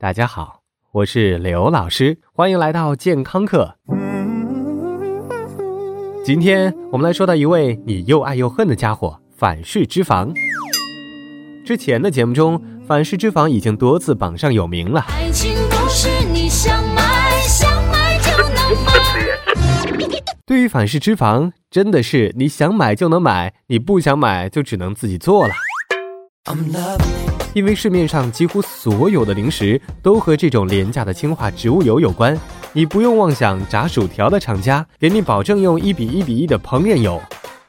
大家好，我是刘老师，欢迎来到健康课。今天我们来说到一位你又爱又恨的家伙——反式脂肪。之前的节目中，反式脂肪已经多次榜上有名了。爱情不是你想买想买就能买。对于反式脂肪，真的是你想买就能买，你不想买就只能自己做了。因为市面上几乎所有的零食都和这种廉价的氢化植物油有关，你不用妄想炸薯条的厂家给你保证用一比一比一的烹饪油，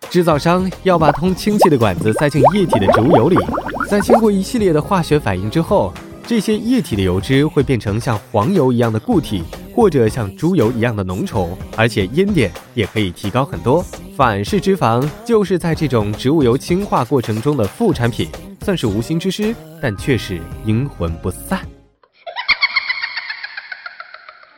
制造商要把通氢气的管子塞进液体的植物油里，在经过一系列的化学反应之后，这些液体的油脂会变成像黄油一样的固体。或者像猪油一样的浓稠，而且烟点也可以提高很多。反式脂肪就是在这种植物油氢化过程中的副产品，算是无心之失，但却是阴魂不散。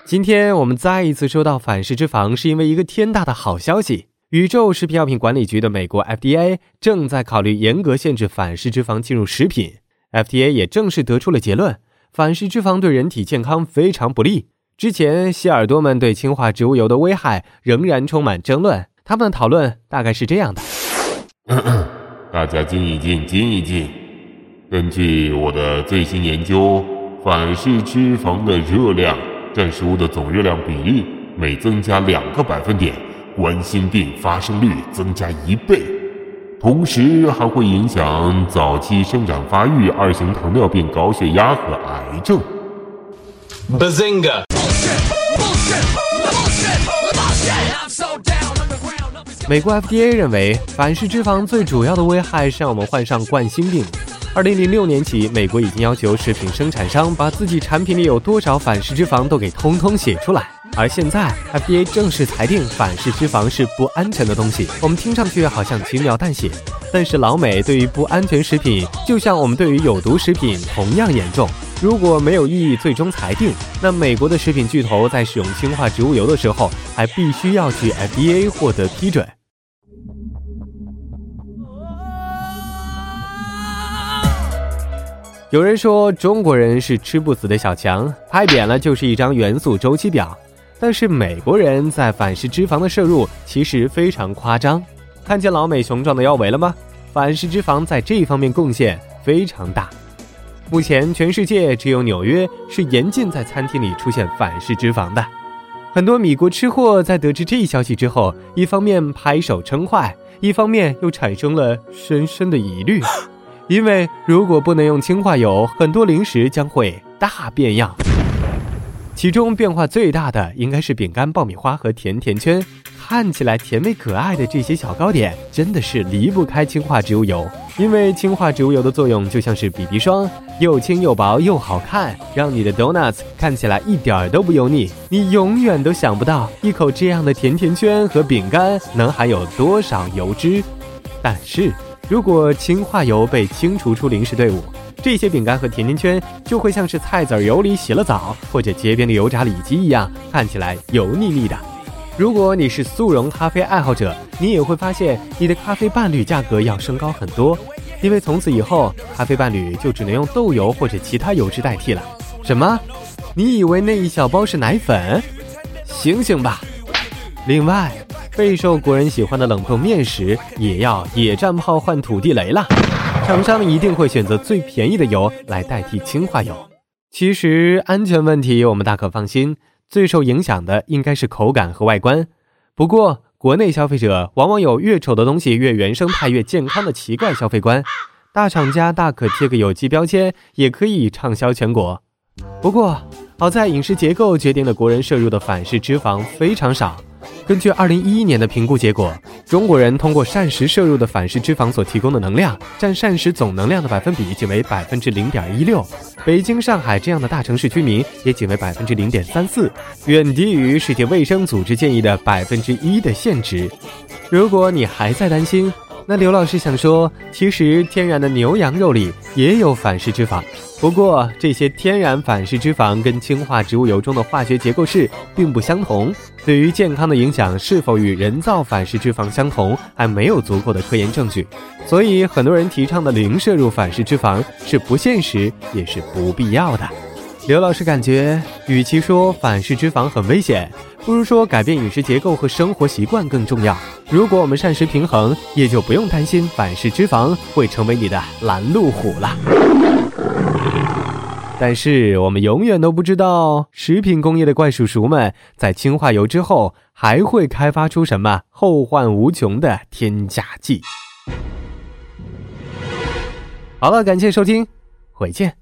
今天我们再一次收到反式脂肪，是因为一个天大的好消息：宇宙食品药品管理局的美国 FDA 正在考虑严格限制反式脂肪进入食品。FDA 也正式得出了结论：反式脂肪对人体健康非常不利。之前，希尔多们对氢化植物油的危害仍然充满争论。他们的讨论大概是这样的：大家静一静，静一静。根据我的最新研究，反式脂肪的热量占食物的总热量比例每增加两个百分点，冠心病发生率增加一倍，同时还会影响早期生长发育、二型糖尿病、高血压和癌症。Bazinga！美国 FDA 认为，反式脂肪最主要的危害是让我们患上冠心病。二零零六年起，美国已经要求食品生产商把自己产品里有多少反式脂肪都给通通写出来。而现在，FDA 正式裁定反式脂肪是不安全的东西。我们听上去好像轻描淡写，但是老美对于不安全食品，就像我们对于有毒食品同样严重。如果没有异议最终裁定，那美国的食品巨头在使用氢化植物油的时候，还必须要去 FDA 获得批准。有人说中国人是吃不死的小强，拍扁了就是一张元素周期表。但是美国人在反式脂肪的摄入其实非常夸张。看见老美雄壮的腰围了吗？反式脂肪在这方面贡献非常大。目前，全世界只有纽约是严禁在餐厅里出现反式脂肪的。很多米国吃货在得知这一消息之后，一方面拍手称快，一方面又产生了深深的疑虑，因为如果不能用氢化油，很多零食将会大变样。其中变化最大的应该是饼干、爆米花和甜甜圈。看起来甜美可爱的这些小糕点，真的是离不开氢化植物油。因为氢化植物油的作用就像是 BB 霜，又轻又薄又好看，让你的 donuts 看起来一点儿都不油腻。你永远都想不到，一口这样的甜甜圈和饼干能含有多少油脂。但是如果氢化油被清除出零食队伍，这些饼干和甜甜圈就会像是菜籽油里洗了澡，或者街边的油炸里脊一样，看起来油腻腻的。如果你是速溶咖啡爱好者，你也会发现你的咖啡伴侣价格要升高很多，因为从此以后，咖啡伴侣就只能用豆油或者其他油脂代替了。什么？你以为那一小包是奶粉？醒醒吧！另外，备受国人喜欢的冷冻面食也要野战炮换土地雷了，厂商一定会选择最便宜的油来代替氢化油。其实安全问题我们大可放心。最受影响的应该是口感和外观，不过国内消费者往往有越丑的东西越原生态越健康的奇怪消费观，大厂家大可贴个有机标签，也可以畅销全国。不过好在饮食结构决定了国人摄入的反式脂肪非常少。根据二零一一年的评估结果，中国人通过膳食摄入的反式脂肪所提供的能量，占膳食总能量的百分比仅为百分之零点一六。北京、上海这样的大城市居民也仅为百分之零点三四，远低于世界卫生组织建议的百分之一的限值。如果你还在担心，那刘老师想说，其实天然的牛羊肉里也有反式脂肪，不过这些天然反式脂肪跟氢化植物油中的化学结构式并不相同，对于健康的影响是否与人造反式脂肪相同，还没有足够的科研证据，所以很多人提倡的零摄入反式脂肪是不现实，也是不必要的。刘老师感觉，与其说反式脂肪很危险，不如说改变饮食结构和生活习惯更重要。如果我们膳食平衡，也就不用担心反式脂肪会成为你的拦路虎了。但是我们永远都不知道，食品工业的怪叔叔们在氢化油之后，还会开发出什么后患无穷的添加剂。好了，感谢收听，回见。